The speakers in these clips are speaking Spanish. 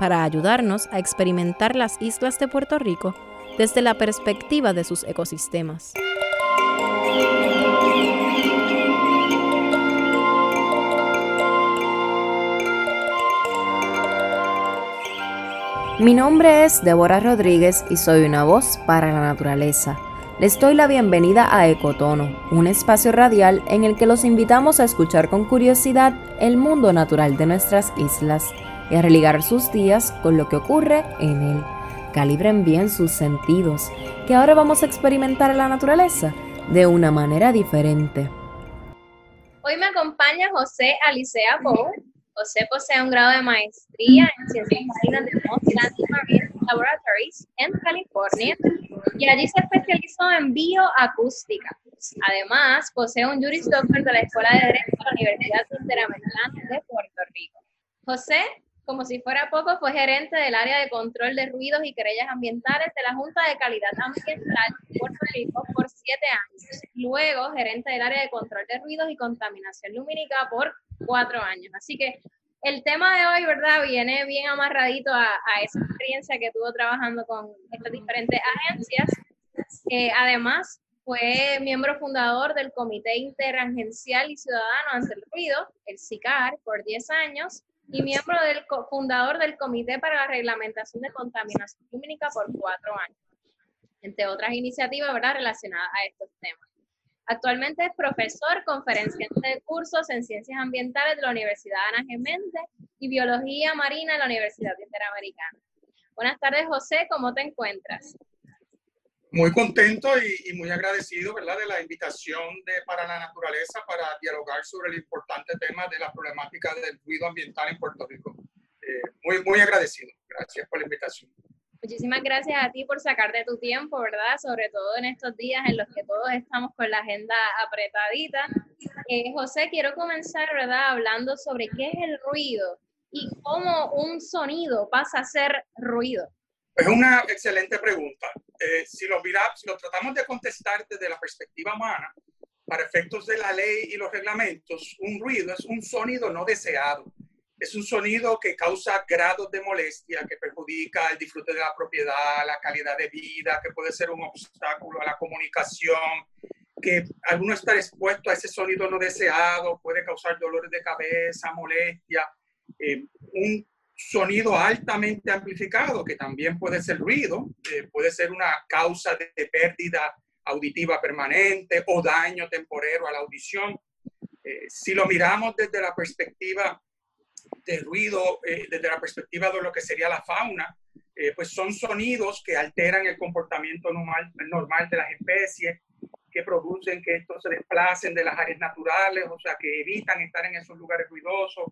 para ayudarnos a experimentar las islas de Puerto Rico desde la perspectiva de sus ecosistemas. Mi nombre es Débora Rodríguez y soy una voz para la naturaleza. Les doy la bienvenida a Ecotono, un espacio radial en el que los invitamos a escuchar con curiosidad el mundo natural de nuestras islas y a religar sus días con lo que ocurre en él. Calibren bien sus sentidos, que ahora vamos a experimentar la naturaleza de una manera diferente. Hoy me acompaña José Alicea Bow. José posee un grado de maestría en Ciencias Marinas de Mossland Marine Laboratories en California y allí se especializó en bioacústica. Además, posee un Juris Doctor de la Escuela de Derecho de la Universidad Interamericana de Puerto Rico. José como si fuera poco, fue gerente del área de control de ruidos y querellas ambientales de la Junta de Calidad Ambiental de Puerto Rico por siete años. Luego, gerente del área de control de ruidos y contaminación lumínica por cuatro años. Así que el tema de hoy, ¿verdad? Viene bien amarradito a, esa experiencia que tuvo trabajando con estas diferentes agencias. además, fue miembro fundador del Comité Interagencial y Ciudadano ante el Ruido, el CICAR, por 10 años, y miembro del fundador del Comité para la Reglamentación de Contaminación Lumínica por cuatro años, entre otras iniciativas relacionadas a estos temas. Actualmente es profesor, conferenciante de cursos en Ciencias Ambientales de la Universidad Ana Geméndez y Biología Marina de la Universidad Interamericana. Buenas tardes, José, ¿cómo te encuentras? Muy contento y, muy agradecido ¿verdad? de la invitación de Para la Naturaleza para dialogar sobre el importante tema de la problemática del ruido ambiental en Puerto Rico. Eh, muy, muy agradecido. Gracias por la invitación. Muchísimas gracias a ti por sacarte tu tiempo, ¿verdad? Sobre todo en estos días en los que todos estamos con la agenda apretadita. Eh, José, quiero comenzar, ¿verdad? Hablando sobre qué es el ruido y cómo un sonido pasa a ser ruido. Es una excelente pregunta. Eh, si, lo si lo tratamos de contestar desde la perspectiva humana, para efectos de la ley y los reglamentos, un ruido es un sonido no deseado. Es un sonido que causa grados de molestia, que perjudica el disfrute de la propiedad, la calidad de vida, que puede ser un obstáculo a la comunicación, que alguno estar expuesto a ese sonido no deseado puede causar dolores de cabeza, molestia. Eh, un sonido altamente amplificado, que también puede ser ruido, eh, puede ser una causa de, pérdida auditiva permanente o daño temporero a la audición. Eh, si lo miramos desde la perspectiva de ruido, eh, desde la perspectiva de lo que sería la fauna, pues son sonidos que alteran el comportamiento normal, normal de las especies, que producen que estos se desplacen de las áreas naturales, o sea, que evitan estar en esos lugares ruidosos,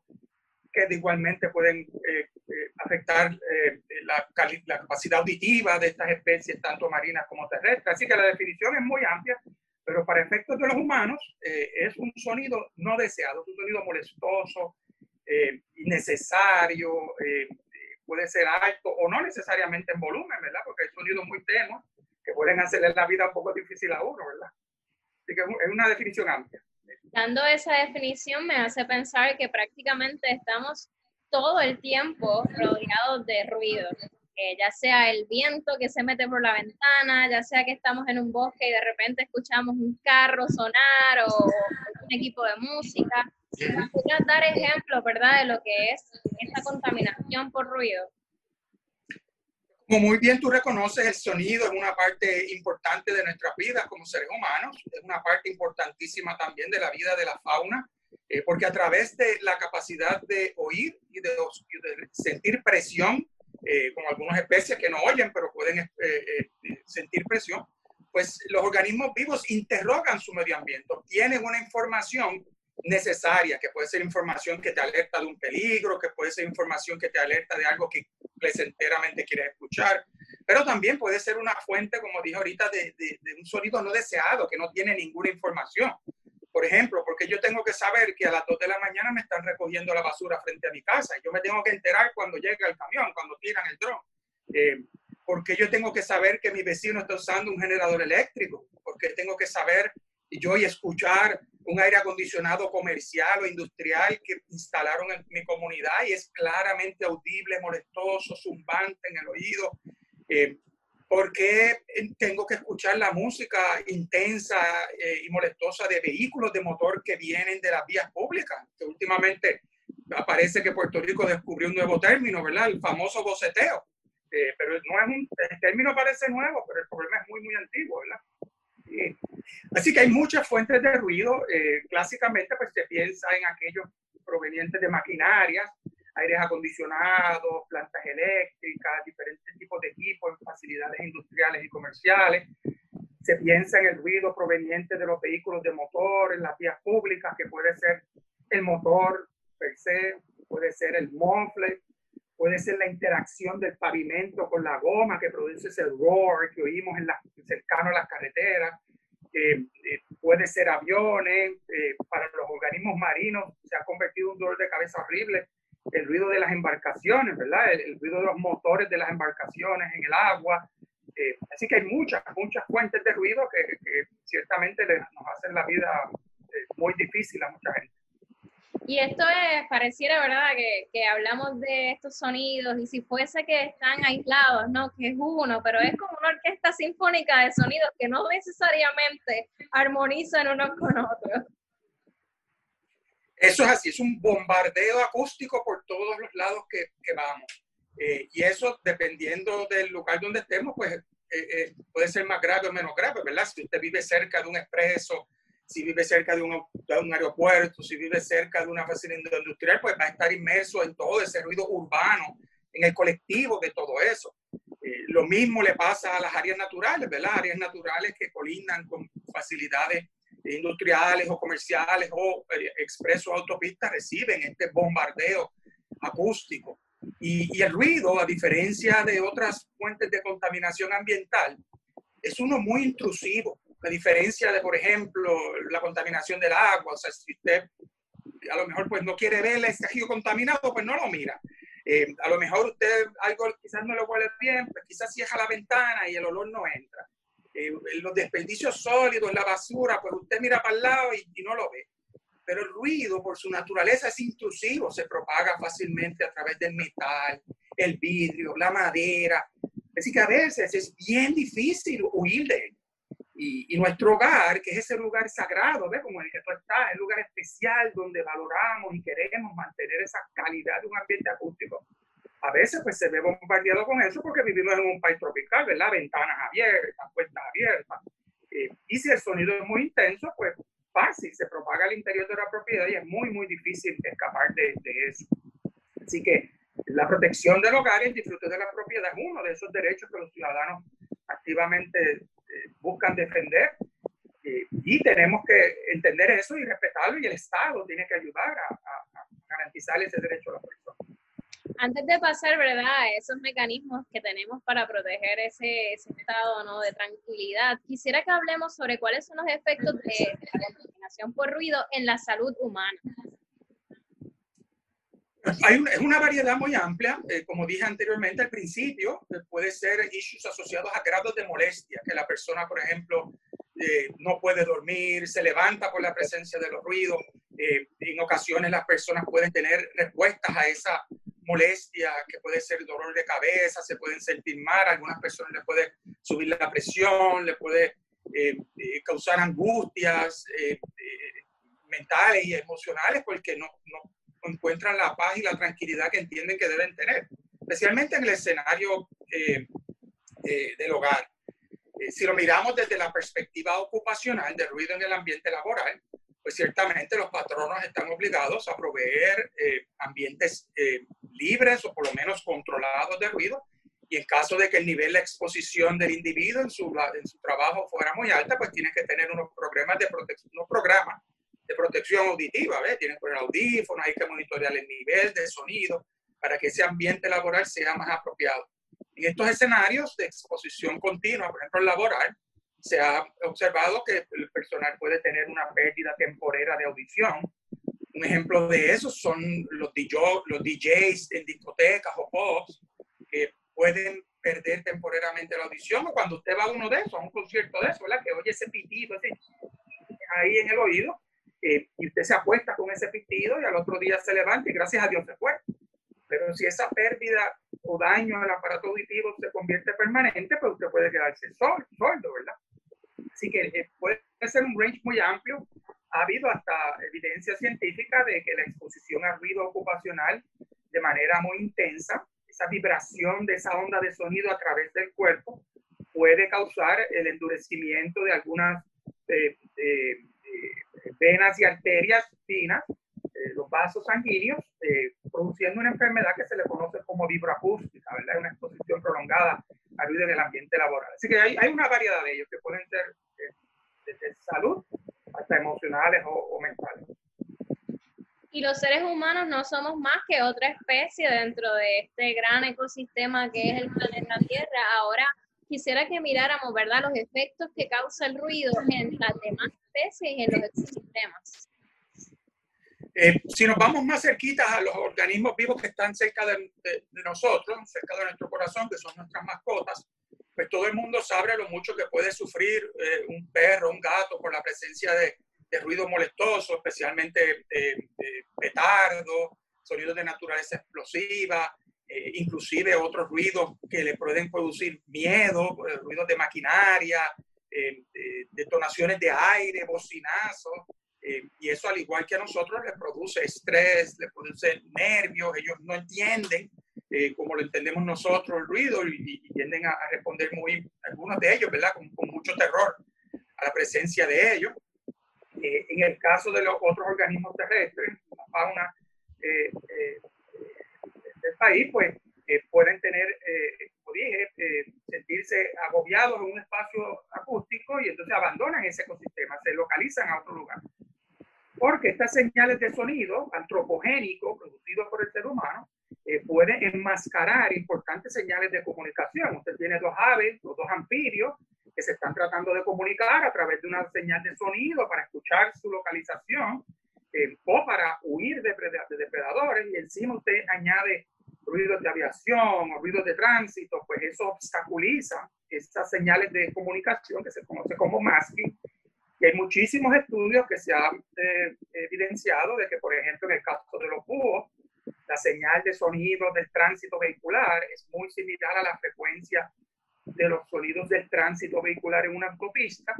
que igualmente pueden eh, eh, afectar eh, la, la, capacidad auditiva de estas especies, tanto marinas como terrestres. Así que la definición es muy amplia, pero para efectos de los humanos es un sonido no deseado, un sonido molestoso, innecesario, puede ser alto o no necesariamente en volumen, ¿verdad? Porque hay sonidos muy tenues que pueden hacerle la vida un poco difícil a uno, ¿verdad? Así que es una definición amplia dando esa definición me hace pensar que prácticamente estamos todo el tiempo rodeados de ruido, ya sea el viento que se mete por la ventana, ya sea que estamos en un bosque y de repente escuchamos un carro sonar o un equipo de música. ¿Podrías dar ejemplos, verdad, de lo que es esta contaminación por ruido? Como muy bien tú reconoces, el sonido es una parte importante de nuestras vidas como seres humanos, es una parte importantísima también de la vida de la fauna, eh, porque a través de la capacidad de oír y de, sentir presión, eh, como algunas especies que no oyen, pero pueden eh, sentir presión, pues los organismos vivos interrogan su medio ambiente, tienen una información necesaria, que puede ser información que te alerta de un peligro, que puede ser información que te alerta de algo que placenteramente quieres escuchar, pero también puede ser una fuente, como dije ahorita, de, de, un sonido no deseado, que no tiene ninguna información. Por ejemplo, porque yo tengo que saber que a las 2 de la mañana me están recogiendo la basura frente a mi casa. Y yo me tengo que enterar cuando llega el camión, cuando tiran el dron. Eh, porque yo tengo que saber que mi vecino está usando un generador eléctrico. Porque tengo que saber yo y escuchar un aire acondicionado comercial o industrial que instalaron en mi comunidad y es claramente audible, molestoso, zumbante en el oído. Eh, ¿Por qué tengo que escuchar la música intensa eh, y molestosa de vehículos de motor que vienen de las vías públicas? Que últimamente aparece que Puerto Rico descubrió un nuevo término, ¿verdad? El famoso boceteo. Eh, pero no es un, el término parece nuevo, pero el problema es muy, muy antiguo, ¿verdad? Así que hay muchas fuentes de ruido. Eh, clásicamente, pues se piensa en aquellos provenientes de maquinarias, aires acondicionados, plantas eléctricas, diferentes tipos de equipos facilidades industriales y comerciales. Se piensa en el ruido proveniente de los vehículos de motor en las vías públicas, que puede ser el motor per se, puede ser el mofle, puede ser la interacción del pavimento con la goma que produce ese roar que oímos en la, cercano a las carreteras. Eh, eh, puede ser aviones, eh, para los organismos marinos se ha convertido en un dolor de cabeza horrible el ruido de las embarcaciones, ¿verdad? El, ruido de los motores de las embarcaciones en el agua. Eh, así que hay muchas, muchas fuentes de ruido que, ciertamente nos hacen la vida eh, muy difícil a mucha gente. Y esto es, pareciera, ¿verdad?, que, que, hablamos de estos sonidos y si fuese que están aislados, ¿no? Que es uno, pero es como una orquesta sinfónica de sonidos que no necesariamente armonizan unos con otros. Eso es así, es un bombardeo acústico por todos los lados que, que vamos. Eh, y eso, dependiendo del lugar donde estemos, pues eh, eh, puede ser más grave o menos grave, ¿verdad? Si usted vive cerca de un expreso, si vive cerca de un, de un aeropuerto, si vive cerca de una facilidad industrial, pues va a estar inmerso en todo ese ruido urbano, en el colectivo de todo eso. lo mismo le pasa a las áreas naturales, ¿verdad? Áreas naturales que colindan con facilidades industriales o comerciales o eh, expresos autopistas reciben este bombardeo acústico. Y, y, el ruido, a diferencia de otras fuentes de contaminación ambiental, es uno muy intrusivo. A diferencia de, por ejemplo, la contaminación del agua. O sea, si usted a lo mejor pues no quiere ver el escajío contaminado, pues no lo mira. Eh, a lo mejor usted algo quizás no lo huele bien, pues quizás cierra la ventana y el olor no entra. Eh, los desperdicios sólidos, la basura, pues usted mira para el lado y, no lo ve. Pero el ruido, por su naturaleza, es intrusivo, se propaga fácilmente a través del metal, el vidrio, la madera. Así que a veces es bien difícil huir de él. Y, y, nuestro hogar, que es ese lugar sagrado, ¿ves? Como el que tú estás, el lugar especial donde valoramos y queremos mantener esa calidad de un ambiente acústico, a veces pues se ve bombardeado con eso porque vivimos en un país tropical, ¿verdad? Ventanas abiertas, puertas abiertas. Eh, y si el sonido es muy intenso, pues fácil, se propaga al interior de la propiedad y es muy, muy difícil escapar de, eso. Así que la protección del hogar y el disfrute de la propiedad es uno de esos derechos que los ciudadanos activamente buscan defender. Eh, y tenemos que entender eso y respetarlo y el Estado tiene que ayudar a, a garantizar ese derecho a la persona antes de pasar, ¿verdad?, esos mecanismos que tenemos para proteger ese, estado ¿no? de tranquilidad, quisiera que hablemos sobre cuáles son los efectos de, la contaminación por ruido en la salud humana. Hay es una variedad muy amplia, eh, como dije anteriormente al principio, eh, puede ser issues asociados a grados de molestia, que la persona, por ejemplo, eh, no puede dormir, se levanta por la presencia de los ruidos. en ocasiones las personas pueden tener respuestas a esa molestia, que puede ser dolor de cabeza, se pueden sentir mal, a algunas personas les puede subir la presión, le puede eh, eh, causar angustias eh, mentales y emocionales porque no, no, encuentran la paz y la tranquilidad que entienden que deben tener, especialmente en el escenario del hogar. si lo miramos desde la perspectiva ocupacional de ruido en el ambiente laboral, pues ciertamente los patronos están obligados a proveer ambientes libres o por lo menos controlados de ruido. Y en caso de que el nivel de exposición del individuo en su, en su trabajo fuera muy alta, pues tiene que tener unos programas de protección, unos programas de protección auditiva, ¿ves? Tienen que poner audífonos, hay que monitorear el nivel de sonido. para que ese ambiente laboral sea más apropiado. En estos escenarios de exposición continua, por ejemplo, laboral, se ha observado que el personal puede tener una pérdida temporera de audición. Un ejemplo de eso son los, los DJs en discotecas o pubs que pueden perder temporalmente la audición o cuando usted va a uno de esos, a un concierto de eso, ¿verdad? Que oye ese pitido ahí en el oído eh, y usted se apuesta con ese pitido y al otro día se levanta y gracias a Dios se fue. Pero si esa pérdida o daño al aparato auditivo se convierte permanente, pues usted puede quedarse sordo, ¿verdad? Así que eh, puede ser un range muy amplio. Ha habido hasta evidencia científica de que la exposición a ruido ocupacional de manera muy intensa, esa vibración de esa onda de sonido a través del cuerpo, puede causar el endurecimiento de algunas eh, eh, venas y arterias finas, los vasos sanguíneos, produciendo una enfermedad que se le conoce como vibroacústica, ¿verdad? Una exposición prolongada al ruido en el ambiente laboral. Así que hay, hay una variedad de ellos que pueden ser desde salud hasta emocionales o, mentales. Y los seres humanos no somos más que otra especie dentro de este gran ecosistema que es el planeta Tierra. Ahora quisiera que miráramos, ¿verdad?, los efectos que causa el ruido en las demás especies y en los ecosistemas. Eh, si nos vamos más cerquitas a los organismos vivos que están cerca de, nosotros, cerca de nuestro corazón, que son nuestras mascotas, pues todo el mundo sabe lo mucho que puede sufrir eh, un perro, un gato por la presencia de, ruido molestoso, especialmente eh, petardos, sonidos de naturaleza explosiva, eh, inclusive otros ruidos que le pueden producir miedo, ruidos de maquinaria, detonaciones de aire, bocinazos. y eso al igual que a nosotros le produce estrés, le produce nervios, ellos no entienden eh, como lo entendemos nosotros, el ruido y, tienden a, responder muy, algunos de ellos, ¿verdad? Con, mucho terror a la presencia de ellos. Eh, en el caso de los otros organismos terrestres, la fauna eh, del país, pues pueden tener, como dije, sentirse agobiados en un espacio acústico y entonces abandonan ese ecosistema, se localizan a otro lugar. Porque estas señales de sonido antropogénico producidos por el ser humano eh, puede enmascarar importantes señales de comunicación. Usted tiene dos aves, los dos anfibios, que se están tratando de comunicar a través de una señal de sonido para escuchar su localización eh, o para huir de, depredadores. Y encima usted añade ruidos de aviación o ruidos de tránsito, pues eso obstaculiza esas señales de comunicación que se conoce como masking. Y hay muchísimos estudios que se han eh, evidenciado de que, por ejemplo, en el caso de los búhos, la señal de sonido del tránsito vehicular es muy similar a la frecuencia de los sonidos del tránsito vehicular en una autopista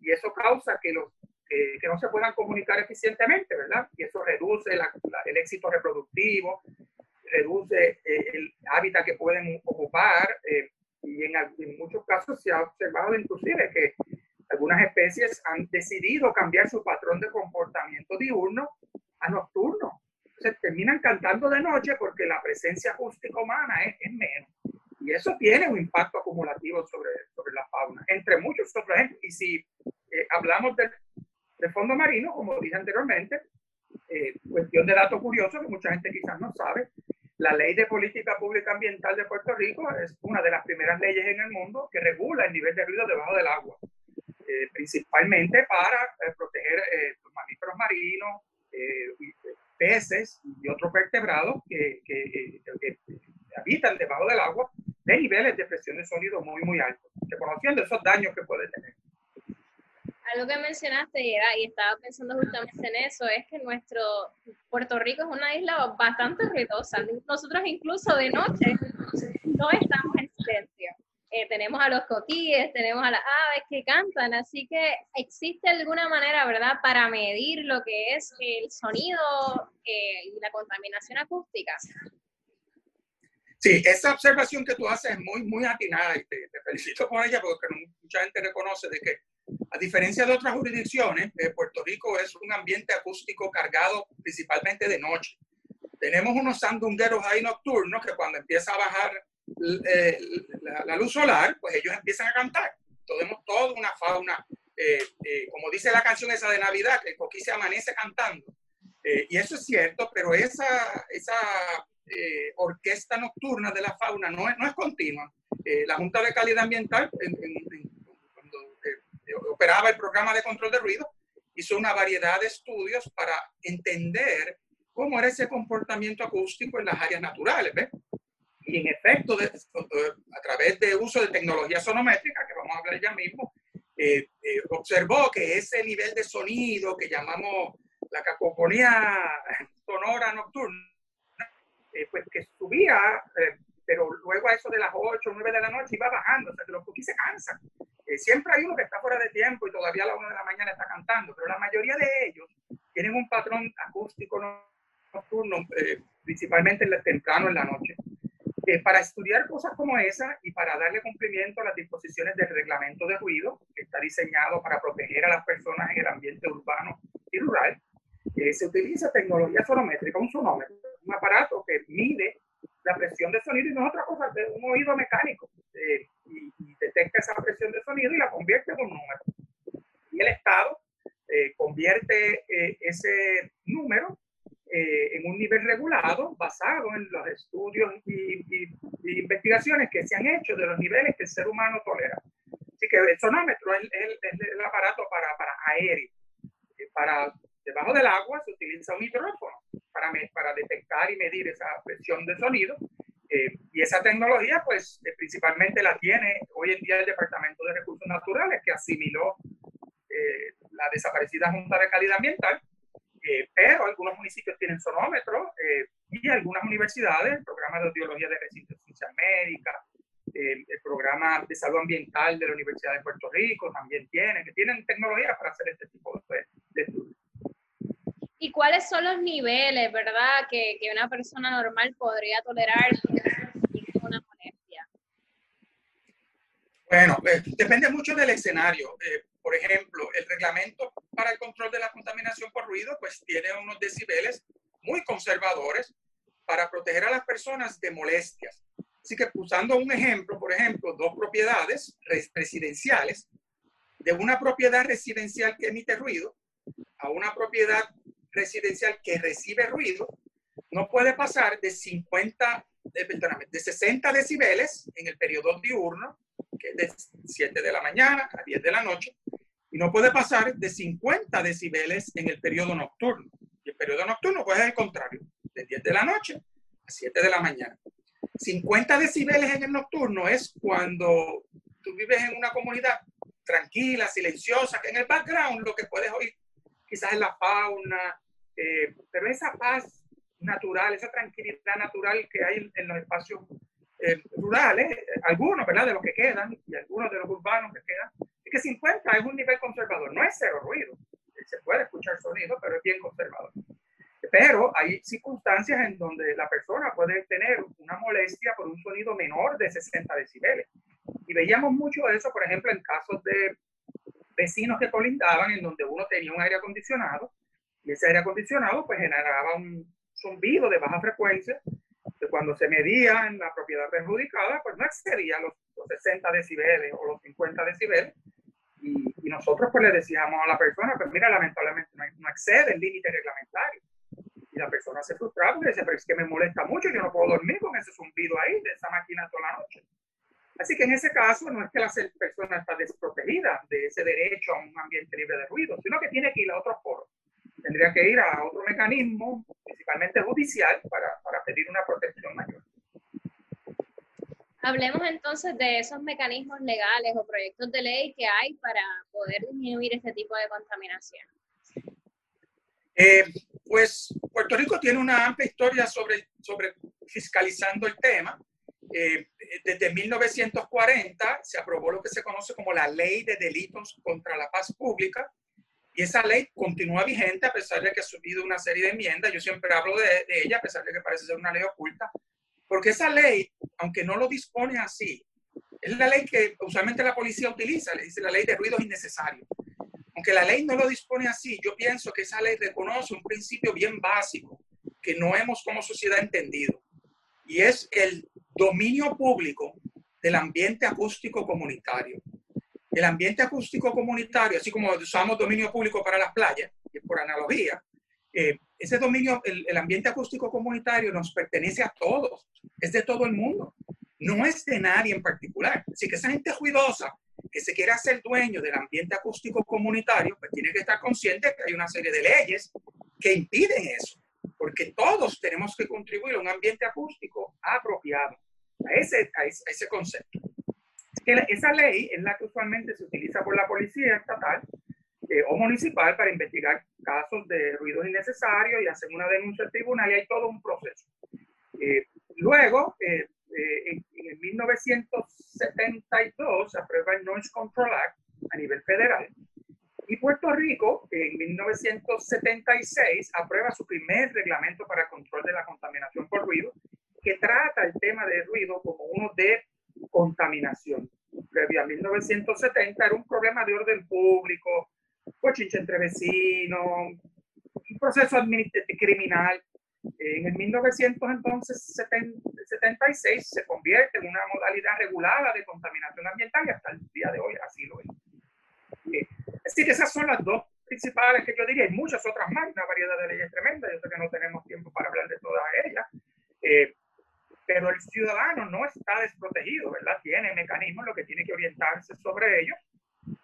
y eso causa que, los, que no se puedan comunicar eficientemente, ¿verdad? Y eso reduce el éxito reproductivo, reduce eh, el hábitat que pueden ocupar eh, y en, en, muchos casos se ha observado inclusive que algunas especies han decidido cambiar su patrón de comportamiento diurno a nocturno se terminan cantando de noche porque la presencia acústica humana es, es menos. Y eso tiene un impacto acumulativo sobre, sobre la fauna, entre muchos otros ejemplos. Y si eh, hablamos del, del, fondo marino, como dije anteriormente, eh, cuestión de dato curioso que mucha gente quizás no sabe, la ley de política pública ambiental de Puerto Rico es una de las primeras leyes en el mundo que regula el nivel de ruido debajo del agua, eh, principalmente para proteger los mamíferos marinos, peces y otros vertebrados que, que, habitan debajo del agua de niveles de presión de sonido muy, muy altos, reconociendo esos daños que puede tener. Algo que mencionaste, y, y estaba pensando justamente en eso, es que nuestro Puerto Rico es una isla bastante ruidosa. Nosotros incluso de noche no estamos en silencio. Eh, tenemos a los coquíes, tenemos a las aves que cantan, así que existe alguna manera, ¿verdad?, para medir lo que es el sonido eh, y la contaminación acústica. Sí, esa observación que tú haces es muy, muy atinada y te, felicito por ella porque mucha gente reconoce de que, a diferencia de otras jurisdicciones, eh, Puerto Rico es un ambiente acústico cargado principalmente de noche. Tenemos unos sandungueros ahí nocturnos que cuando empieza a bajar eh, la, luz solar, pues ellos empiezan a cantar. Tenemos toda una fauna, eh, eh, como dice la canción esa de Navidad, que el coquí se amanece cantando. y eso es cierto, pero esa, esa eh, orquesta nocturna de la fauna no es, no es continua. Eh, la Junta de Calidad Ambiental, cuando eh, operaba el programa de control de ruido, hizo una variedad de estudios para entender cómo era ese comportamiento acústico en las áreas naturales. ¿ves? Y en efecto, a través de uso de tecnología sonométrica, que vamos a hablar ya mismo, observó que ese nivel de sonido que llamamos la cacofonía sonora nocturna, eh, pues que subía, eh, pero luego a eso de las 8 o 9 de la noche iba bajando, o sea que los cookies se cansan. Eh, siempre hay uno que está fuera de tiempo y todavía a las 1 de la mañana está cantando, pero la mayoría de ellos tienen un patrón acústico nocturno, principalmente temprano en la noche. para estudiar cosas como esa y para darle cumplimiento a las disposiciones del reglamento de ruido, que está diseñado para proteger a las personas en el ambiente urbano y rural, se utiliza tecnología sonométrica, un sonómetro, un aparato que mide la presión de sonido y no es otra cosa un oído mecánico eh, esa presión de sonido y la convierte en un número. Y el Estado eh, convierte eh, ese número en un nivel regulado basado en los estudios y, investigaciones que se han hecho de los niveles que el ser humano tolera. Así que el sonómetro es, el aparato para, para aéreo, para debajo del agua se utiliza un micrófono para, para detectar y medir esa presión de sonido. Eh, y esa tecnología, pues, eh, principalmente la tiene en día el Departamento de Recursos Naturales, que asimiló eh, la desaparecida Junta de Calidad Ambiental, pero algunos municipios tienen sonómetros y algunas universidades, el programa de audiología de resistencia médica, el programa de salud ambiental de la Universidad de Puerto Rico también tienen, que tienen tecnología para hacer este tipo de, de estudios y cuáles son los niveles, ¿verdad?, que, que una persona normal podría tolerar una molestia. Bueno, eh, depende mucho del escenario. Eh, por ejemplo, el reglamento para el control de la contaminación por ruido, pues tiene unos decibeles muy conservadores para proteger a las personas de molestias. Así que usando un ejemplo, por ejemplo, dos propiedades residenciales, de una propiedad residencial que emite ruido a una propiedad residencial que recibe ruido no puede pasar de 50, de, de 60 decibeles en el periodo diurno, que es de 7 de la mañana a 10 de la noche, y no puede pasar de 50 decibeles en el periodo nocturno. Y el periodo nocturno puede ser el contrario, de 10 de la noche a 7 de la mañana. 50 decibeles en el nocturno es cuando tú vives en una comunidad tranquila, silenciosa, que en el background lo que puedes oír quizás es la fauna, eh, pero esa paz natural, esa tranquilidad natural que hay en, los espacios eh, rurales, algunos, ¿verdad? De los que quedan y algunos de los urbanos que quedan, es que 50 es un nivel conservador, no es cero ruido, se puede escuchar sonido, pero es bien conservador. Pero hay circunstancias en donde la persona puede tener una molestia por un sonido menor de 60 decibeles. Y veíamos mucho eso, por ejemplo, en casos de vecinos que colindaban, en donde uno tenía un aire acondicionado y ese aire acondicionado pues generaba un zumbido de baja frecuencia que cuando se medía en la propiedad perjudicada pues no excedía los, 60 decibeles o los 50 decibeles. Y, y, nosotros pues le decíamos a la persona pues mira lamentablemente no, excede el límite reglamentario y la persona se frustraba porque decía pero es que me molesta mucho yo no puedo dormir con ese zumbido ahí de esa máquina toda la noche Así que en ese caso no es que la persona está desprotegida de ese derecho a un ambiente libre de ruido, sino que tiene que ir a otro foro tendría que ir a otro mecanismo, principalmente judicial, para, para pedir una protección mayor. Hablemos entonces de esos mecanismos legales o proyectos de ley que hay para poder disminuir este tipo de contaminación. Eh, pues Puerto Rico tiene una amplia historia sobre, sobre fiscalizando el tema. Eh, desde 1940 se aprobó lo que se conoce como la Ley de Delitos contra la Paz Pública, y esa ley continúa vigente a pesar de que ha subido una serie de enmiendas. Yo siempre hablo de, ella, a pesar de que parece ser una ley oculta, porque esa ley, aunque no lo dispone así, es la ley que usualmente la policía utiliza, le dice la ley de ruidos innecesarios. Aunque la ley no lo dispone así, yo pienso que esa ley reconoce un principio bien básico que no hemos como sociedad entendido, y es el dominio público del ambiente acústico comunitario el ambiente acústico comunitario, así como usamos dominio público para las playas, por analogía, eh, ese dominio, el, el, ambiente acústico comunitario nos pertenece a todos, es de todo el mundo, no es de nadie en particular. Así que esa gente ruidosa que se quiere hacer dueño del ambiente acústico comunitario, pues tiene que estar consciente que hay una serie de leyes que impiden eso, porque todos tenemos que contribuir a un ambiente acústico apropiado, a ese, a ese, concepto. Esa ley es la que usualmente se utiliza por la policía estatal eh, o municipal para investigar casos de ruidos innecesarios y hacer una denuncia al tribunal y hay todo un proceso. Eh, luego, eh, en, en 1972 se aprueba el Noise Control Act a nivel federal y Puerto Rico en 1976 aprueba su primer reglamento para control de la contaminación por ruido que trata el tema de ruido como uno de contaminación. Previo a 1970 era un problema de orden público, cochinche entre vecinos, un proceso criminal. En el 1976 se convierte en una modalidad regulada de contaminación ambiental y hasta el día de hoy así lo es. Eh, así que esas son las dos principales que yo diría. Hay muchas otras más, una variedad de leyes tremendas. Yo sé que no tenemos tiempo para hablar de todas ellas. Eh, pero el ciudadano no está desprotegido, ¿verdad? Tiene mecanismos, lo que tiene que orientarse sobre ellos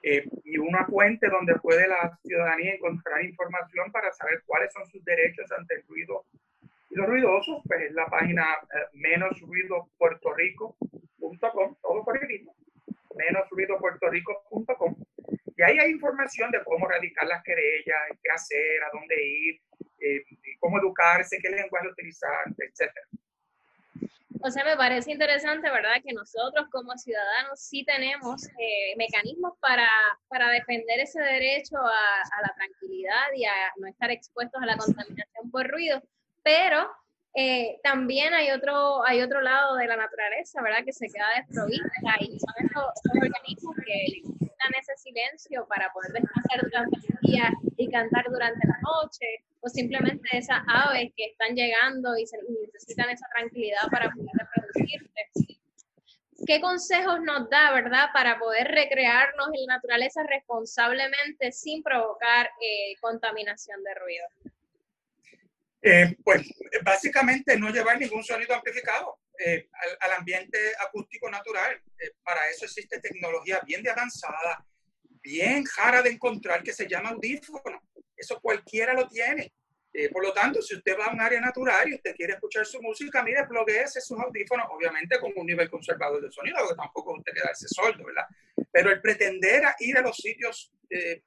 eh, y una fuente donde puede la ciudadanía encontrar información para saber cuáles son sus derechos ante el ruido y los ruidosos, pues es la página eh, menosruidopuertorico.com, todo por el mismo, menosruidopuertorico.com. Y ahí hay información de cómo radicar las querellas, qué hacer, a dónde ir, eh, cómo educarse, qué lenguaje utilizar, etcétera. O sea, me parece interesante, ¿verdad? Que nosotros como ciudadanos sí tenemos eh, mecanismos para, para, defender ese derecho a, la tranquilidad y a no estar expuestos a la contaminación por ruido, pero eh, también hay otro, hay otro lado de la naturaleza, ¿verdad? Que se queda desprovista y son estos, organismos que necesitan ese silencio para poder descansar durante el día y cantar durante la noche, o simplemente esas aves que están llegando y, se, necesitan esa tranquilidad para poder reproducirse. ¿Qué consejos nos da, verdad, para poder recrearnos en la naturaleza responsablemente sin provocar eh, contaminación de ruido? Eh, pues básicamente no llevar ningún sonido amplificado eh, al, ambiente acústico natural. Eh, para eso existe tecnología bien de avanzada, bien rara de encontrar que se llama audífono. Eso cualquiera lo tiene. por lo tanto, si usted va a un área natural y usted quiere escuchar su música, mire, bloqueese sus audífonos, obviamente con un nivel conservador de sonido, porque tampoco usted quedarse sordo, ¿verdad? Pero el pretender ir a los sitios,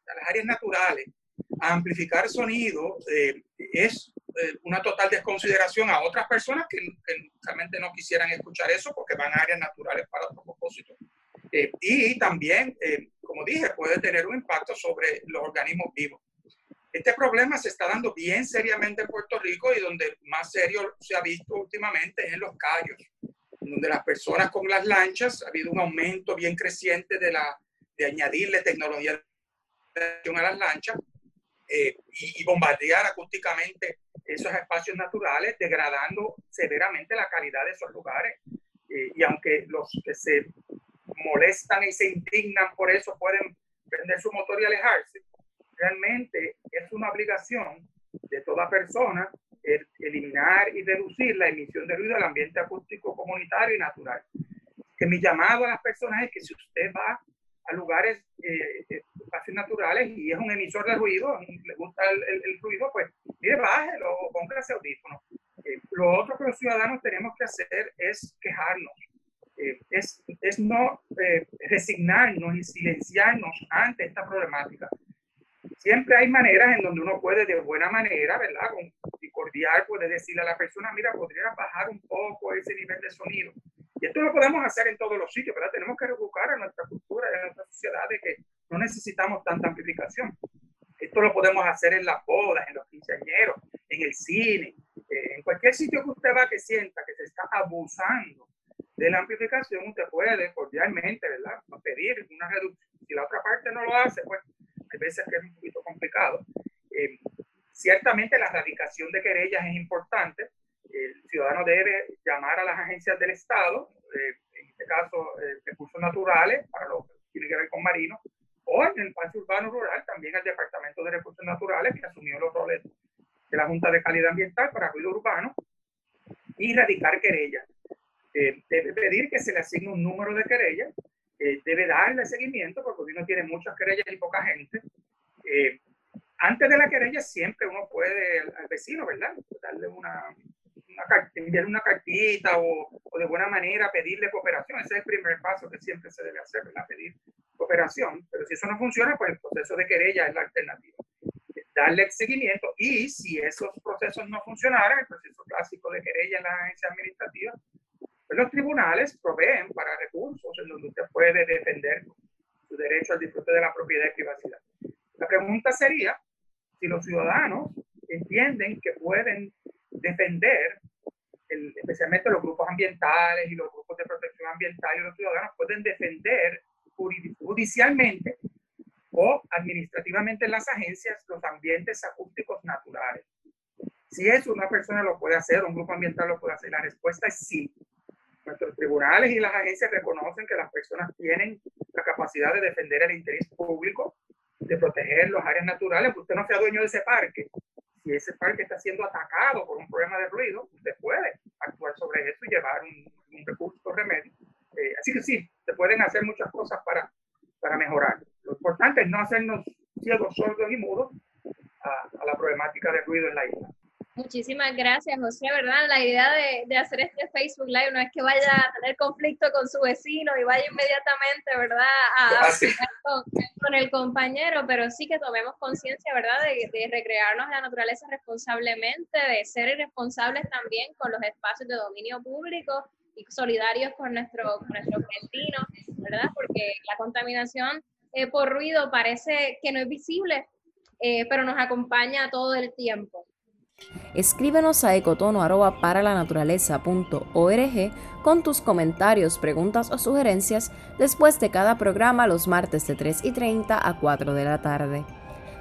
a las áreas naturales, amplificar sonido, es eh, una total desconsideración a otras personas que, realmente no quisieran escuchar eso porque van a áreas naturales para otro propósito. Eh, y también, eh, como dije, puede tener un impacto sobre los organismos vivos. Este problema se está dando bien seriamente en Puerto Rico y donde más serio se ha visto últimamente es en los callos, donde las personas con las lanchas ha habido un aumento bien creciente de, la, de añadirle tecnología a las lanchas eh, y, bombardear acústicamente esos espacios naturales, degradando severamente la calidad de esos lugares. Eh, y aunque los que se molestan y se indignan por eso pueden prender su motor y alejarse, realmente es una obligación de toda persona el eliminar y reducir la emisión de ruido del ambiente acústico comunitario y natural. Que mi llamado a las personas es que si usted va a lugares, eh, eh, espacios naturales y es un emisor de ruido, le gusta el, el, ruido, pues mire, bájelo o póngase audífono. Eh, lo otro que los ciudadanos tenemos que hacer es quejarnos, es, es, no resignarnos y silenciarnos ante esta problemática. Siempre hay maneras en donde uno puede de buena manera, ¿verdad? Con, y cordial, puede decirle a la persona, mira, podría bajar un poco ese nivel de sonido y esto lo podemos hacer en todos los sitios, ¿verdad? Tenemos que educar a nuestra cultura y a nuestra sociedad de que no necesitamos tanta amplificación. Esto lo podemos hacer en las bodas, en los quinceañeros, en el cine, eh, en cualquier sitio que usted va que sienta que se está abusando de la amplificación, usted puede cordialmente, ¿verdad? Pedir una reducción. Si la otra parte no lo hace, pues hay veces que es un poquito complicado. Eh, ciertamente la erradicación de querellas es importante, el ciudadano debe llamar a las agencias del Estado, eh, en este caso eh, recursos naturales, para lo que tiene que ver con marinos, o en el espacio urbano rural también el Departamento de Recursos Naturales, que asumió los roles de la Junta de Calidad Ambiental para Ruido Urbano y radicar querellas. Eh, debe pedir que se le asigne un número de querellas, eh, debe darle seguimiento porque uno tiene muchas querellas y poca gente. Eh, antes de la querella siempre uno puede al, vecino, ¿verdad? Darle una, una, una cartita o, o, de buena manera pedirle cooperación. Ese es el primer paso que siempre se debe hacer, ¿verdad? Pedir cooperación. Pero si eso no funciona, pues el proceso de querella es la alternativa darle seguimiento y si esos procesos no funcionaran, el proceso clásico de querella en la agencia administrativa, pues los tribunales proveen para recursos en donde usted puede defender su derecho al disfrute de la propiedad y privacidad. La pregunta sería si los ciudadanos entienden que pueden defender, especialmente los grupos ambientales y los grupos de protección ambiental y los ciudadanos pueden defender judicialmente o administrativamente en las agencias los ambientes acústicos naturales. Si eso una persona lo puede hacer, un grupo ambiental lo puede hacer, la respuesta es sí. Nuestros tribunales y las agencias reconocen que las personas tienen la capacidad de defender el interés público, de proteger las áreas naturales. Usted no sea dueño de ese parque. Si ese parque está siendo atacado por un problema de ruido, usted puede actuar sobre eso y llevar un, un recurso remedio. Eh, así que sí, se pueden hacer muchas cosas para, para mejorar. Lo importante es no hacernos ciegos, sordos y mudos a, la problemática de ruido en la isla. Muchísimas gracias, José, ¿verdad? La idea de, de, hacer este Facebook Live no es que vaya a tener conflicto con su vecino y vaya inmediatamente, ¿verdad? A, con, con, el compañero, pero sí que tomemos conciencia, ¿verdad? De, de, recrearnos la naturaleza responsablemente, de ser responsables también con los espacios de dominio público y solidarios con nuestro, con nuestro ¿verdad? Porque la contaminación eh, por ruido parece que no es visible, eh, pero nos acompaña todo el tiempo. Escríbenos a ecotono.paralanaturaleza.org con tus comentarios, preguntas o sugerencias después de cada programa los martes de 3 y 30 a 4 de la tarde.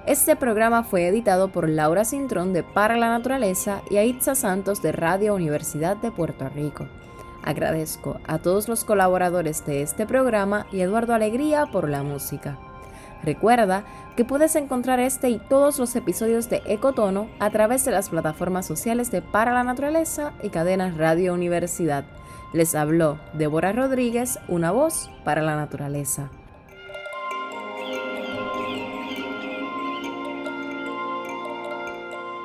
Este programa fue editado por Laura Cintrón de Para la Naturaleza y Aitza Santos de Radio Universidad de Puerto Rico. Agradezco a todos los colaboradores de este programa y Eduardo Alegría por la música. Recuerda que puedes encontrar este y todos los episodios de Ecotono a través de las plataformas sociales de Para la Naturaleza y cadenas Radio Universidad. Les habló Débora Rodríguez, una voz para la naturaleza.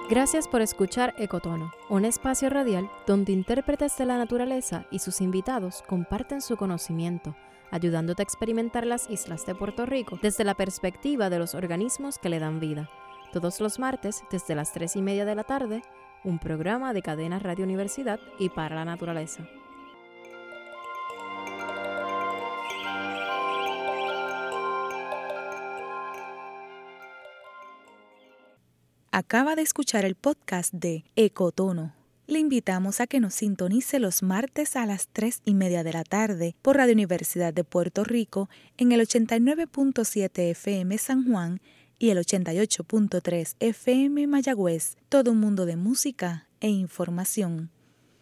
Gracias por escuchar Ecotono, un espacio radial donde intérpretes de la naturaleza y sus invitados comparten su conocimiento, ayudándote a experimentar las islas de Puerto Rico desde la perspectiva de los organismos que le dan vida. Todos los martes, desde las 3 y media de la tarde, un programa de cadena Radio Universidad y para la naturaleza. Acaba de escuchar el podcast de Ecotono. Le invitamos a que nos sintonice los martes a las 3 y media de la tarde por Radio Universidad de Puerto Rico en el 89.7 FM San Juan y el 88.3 FM Mayagüez. Todo un mundo de música e información.